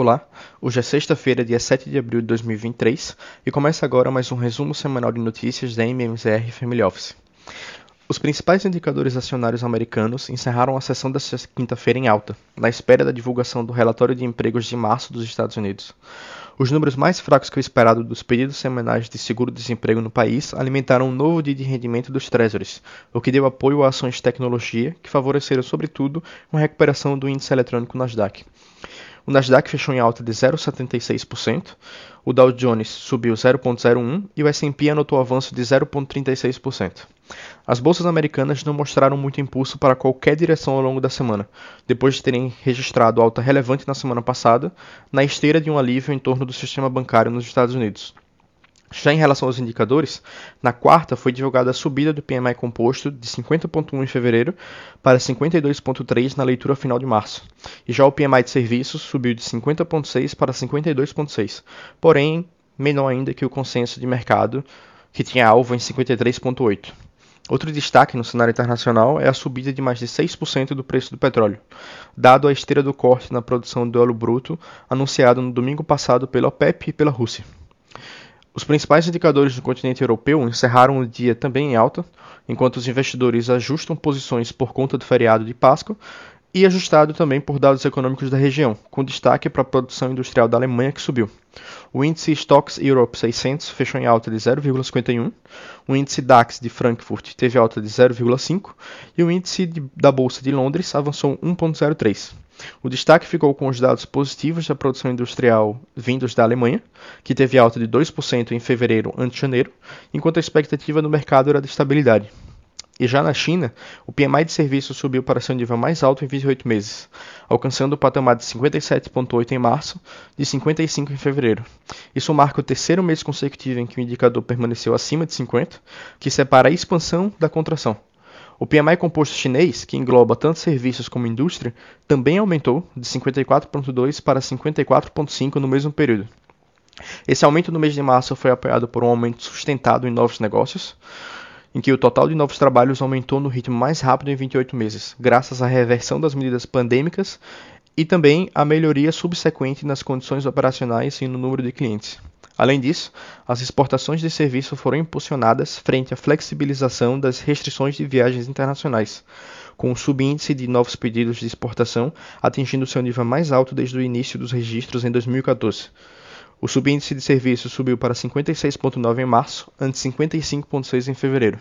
Olá, hoje é sexta-feira, dia 7 de abril de 2023 e começa agora mais um resumo semanal de notícias da MMZR Family Office. Os principais indicadores acionários americanos encerraram a sessão desta quinta-feira em alta, na espera da divulgação do relatório de empregos de março dos Estados Unidos. Os números mais fracos que o esperado dos pedidos semanais de seguro-desemprego no país alimentaram um novo dia de rendimento dos Treasuries, o que deu apoio a ações de tecnologia que favoreceram, sobretudo, uma recuperação do índice eletrônico Nasdaq. O Nasdaq fechou em alta de 0,76%, o Dow Jones subiu 0,01% e o S&P anotou avanço de 0,36%. As bolsas americanas não mostraram muito impulso para qualquer direção ao longo da semana, depois de terem registrado alta relevante na semana passada, na esteira de um alívio em torno do sistema bancário nos Estados Unidos. Já em relação aos indicadores, na quarta foi divulgada a subida do PMI composto de 50,1 em fevereiro para 52,3 na leitura final de março, e já o PMI de serviços subiu de 50,6 para 52,6, porém menor ainda que o consenso de mercado, que tinha alvo em 53,8. Outro destaque no cenário internacional é a subida de mais de 6% do preço do petróleo, dado a esteira do corte na produção de óleo bruto anunciado no domingo passado pela OPEP e pela Rússia. Os principais indicadores do continente europeu encerraram o dia também em alta, enquanto os investidores ajustam posições por conta do feriado de Páscoa e ajustado também por dados econômicos da região, com destaque para a produção industrial da Alemanha que subiu. O índice Stocks Europe 600 fechou em alta de 0,51, o índice DAX de Frankfurt teve alta de 0,5 e o índice de, da Bolsa de Londres avançou 1,03. O destaque ficou com os dados positivos da produção industrial vindos da Alemanha, que teve alta de 2% em fevereiro ante janeiro, enquanto a expectativa no mercado era de estabilidade. E já na China, o PMI de serviços subiu para seu nível mais alto em 28 meses, alcançando o patamar de 57,8 em março, de 55 em fevereiro. Isso marca o terceiro mês consecutivo em que o indicador permaneceu acima de 50, que separa a expansão da contração. O PMI composto chinês, que engloba tanto serviços como indústria, também aumentou de 54,2 para 54,5 no mesmo período. Esse aumento no mês de março foi apoiado por um aumento sustentado em novos negócios, em que o total de novos trabalhos aumentou no ritmo mais rápido em 28 meses, graças à reversão das medidas pandêmicas e também à melhoria subsequente nas condições operacionais e no número de clientes. Além disso, as exportações de serviço foram impulsionadas frente à flexibilização das restrições de viagens internacionais, com o subíndice de novos pedidos de exportação atingindo seu nível mais alto desde o início dos registros em 2014. O subíndice de serviços subiu para 56,9 em março, ante 55,6 em fevereiro.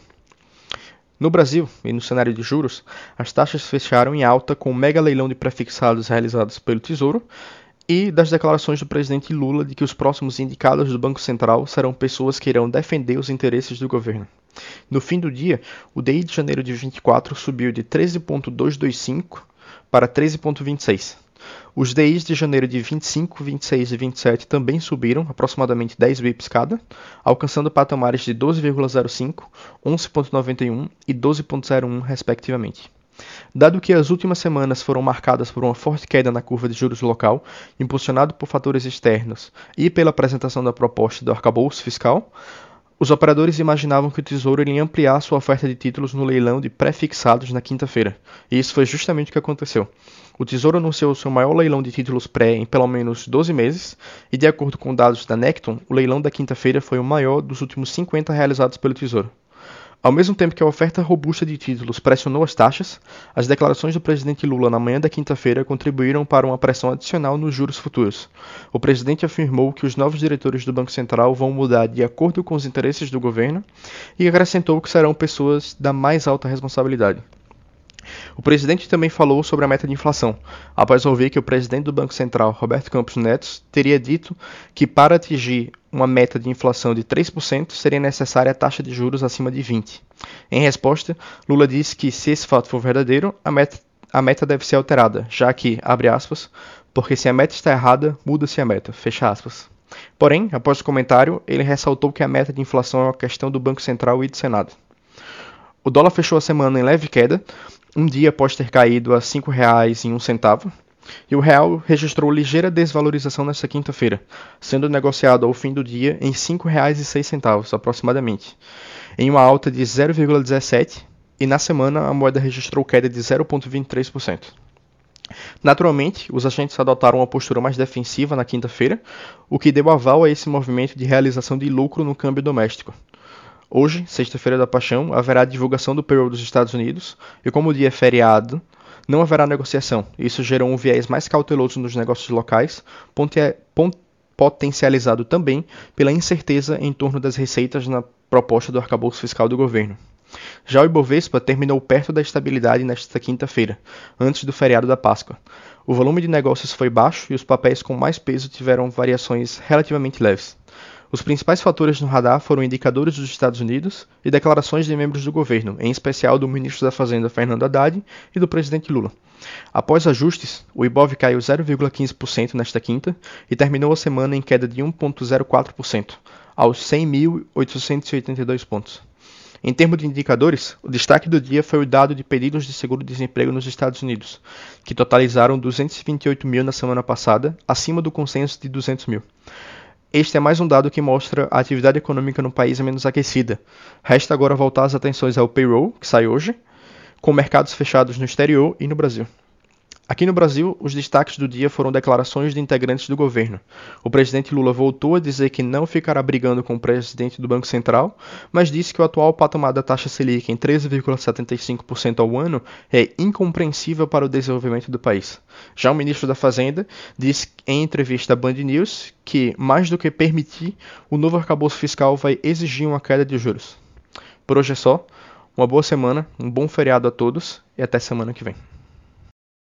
No Brasil e no cenário de juros, as taxas fecharam em alta com o mega leilão de prefixados realizados pelo Tesouro e das declarações do presidente Lula de que os próximos indicados do Banco Central serão pessoas que irão defender os interesses do governo. No fim do dia, o DI de janeiro de 24 subiu de 13,225 para 13,26. Os DIs de janeiro de 25, 26 e 27 também subiram aproximadamente 10 bips cada, alcançando patamares de 12,05, 11,91 e 12,01 respectivamente. Dado que as últimas semanas foram marcadas por uma forte queda na curva de juros local, impulsionado por fatores externos e pela apresentação da proposta do arcabouço fiscal, os operadores imaginavam que o Tesouro iria ampliar sua oferta de títulos no leilão de pré-fixados na quinta-feira, e isso foi justamente o que aconteceu. O Tesouro anunciou seu maior leilão de títulos pré em pelo menos 12 meses, e de acordo com dados da Necton, o leilão da quinta-feira foi o maior dos últimos 50 realizados pelo Tesouro. Ao mesmo tempo que a oferta robusta de títulos pressionou as taxas, as declarações do presidente Lula na manhã da quinta-feira contribuíram para uma pressão adicional nos juros futuros. O presidente afirmou que os novos diretores do Banco Central vão mudar de acordo com os interesses do governo e acrescentou que serão pessoas da mais alta responsabilidade. O presidente também falou sobre a meta de inflação, após ouvir que o presidente do Banco Central, Roberto Campos Neto, teria dito que para atingir uma meta de inflação de 3% seria necessária a taxa de juros acima de 20%. Em resposta, Lula disse que se esse fato for verdadeiro, a meta, a meta deve ser alterada, já que, abre aspas, porque se a meta está errada, muda-se a meta, fecha aspas. Porém, após o comentário, ele ressaltou que a meta de inflação é uma questão do Banco Central e do Senado. O dólar fechou a semana em leve queda, um dia após ter caído a R$ 5,01, e o real registrou ligeira desvalorização nesta quinta-feira, sendo negociado ao fim do dia em R$ 5,06 aproximadamente, em uma alta de 0,17 e na semana a moeda registrou queda de 0,23%. Naturalmente, os agentes adotaram uma postura mais defensiva na quinta-feira, o que deu aval a esse movimento de realização de lucro no câmbio doméstico. Hoje, sexta-feira da Paixão, haverá divulgação do payroll dos Estados Unidos e, como o dia é feriado, não haverá negociação. Isso gerou um viés mais cauteloso nos negócios locais, potencializado também pela incerteza em torno das receitas na proposta do arcabouço fiscal do governo. Já o Ibovespa terminou perto da estabilidade nesta quinta-feira, antes do feriado da Páscoa. O volume de negócios foi baixo e os papéis com mais peso tiveram variações relativamente leves. Os principais fatores no radar foram indicadores dos Estados Unidos e declarações de membros do governo, em especial do ministro da Fazenda Fernando Haddad e do presidente Lula. Após ajustes, o Ibov caiu 0,15% nesta quinta e terminou a semana em queda de 1,04%, aos 100.882 pontos. Em termos de indicadores, o destaque do dia foi o dado de pedidos de seguro-desemprego nos Estados Unidos, que totalizaram 228 mil na semana passada, acima do consenso de 200 mil. Este é mais um dado que mostra a atividade econômica no país é menos aquecida. Resta agora voltar as atenções ao payroll, que sai hoje, com mercados fechados no exterior e no Brasil. Aqui no Brasil, os destaques do dia foram declarações de integrantes do governo. O presidente Lula voltou a dizer que não ficará brigando com o presidente do Banco Central, mas disse que o atual patamar da taxa Selic em 13,75% ao ano é incompreensível para o desenvolvimento do país. Já o ministro da Fazenda disse em entrevista à Band News que, mais do que permitir, o novo arcabouço fiscal vai exigir uma queda de juros. Por hoje é só. Uma boa semana, um bom feriado a todos e até semana que vem.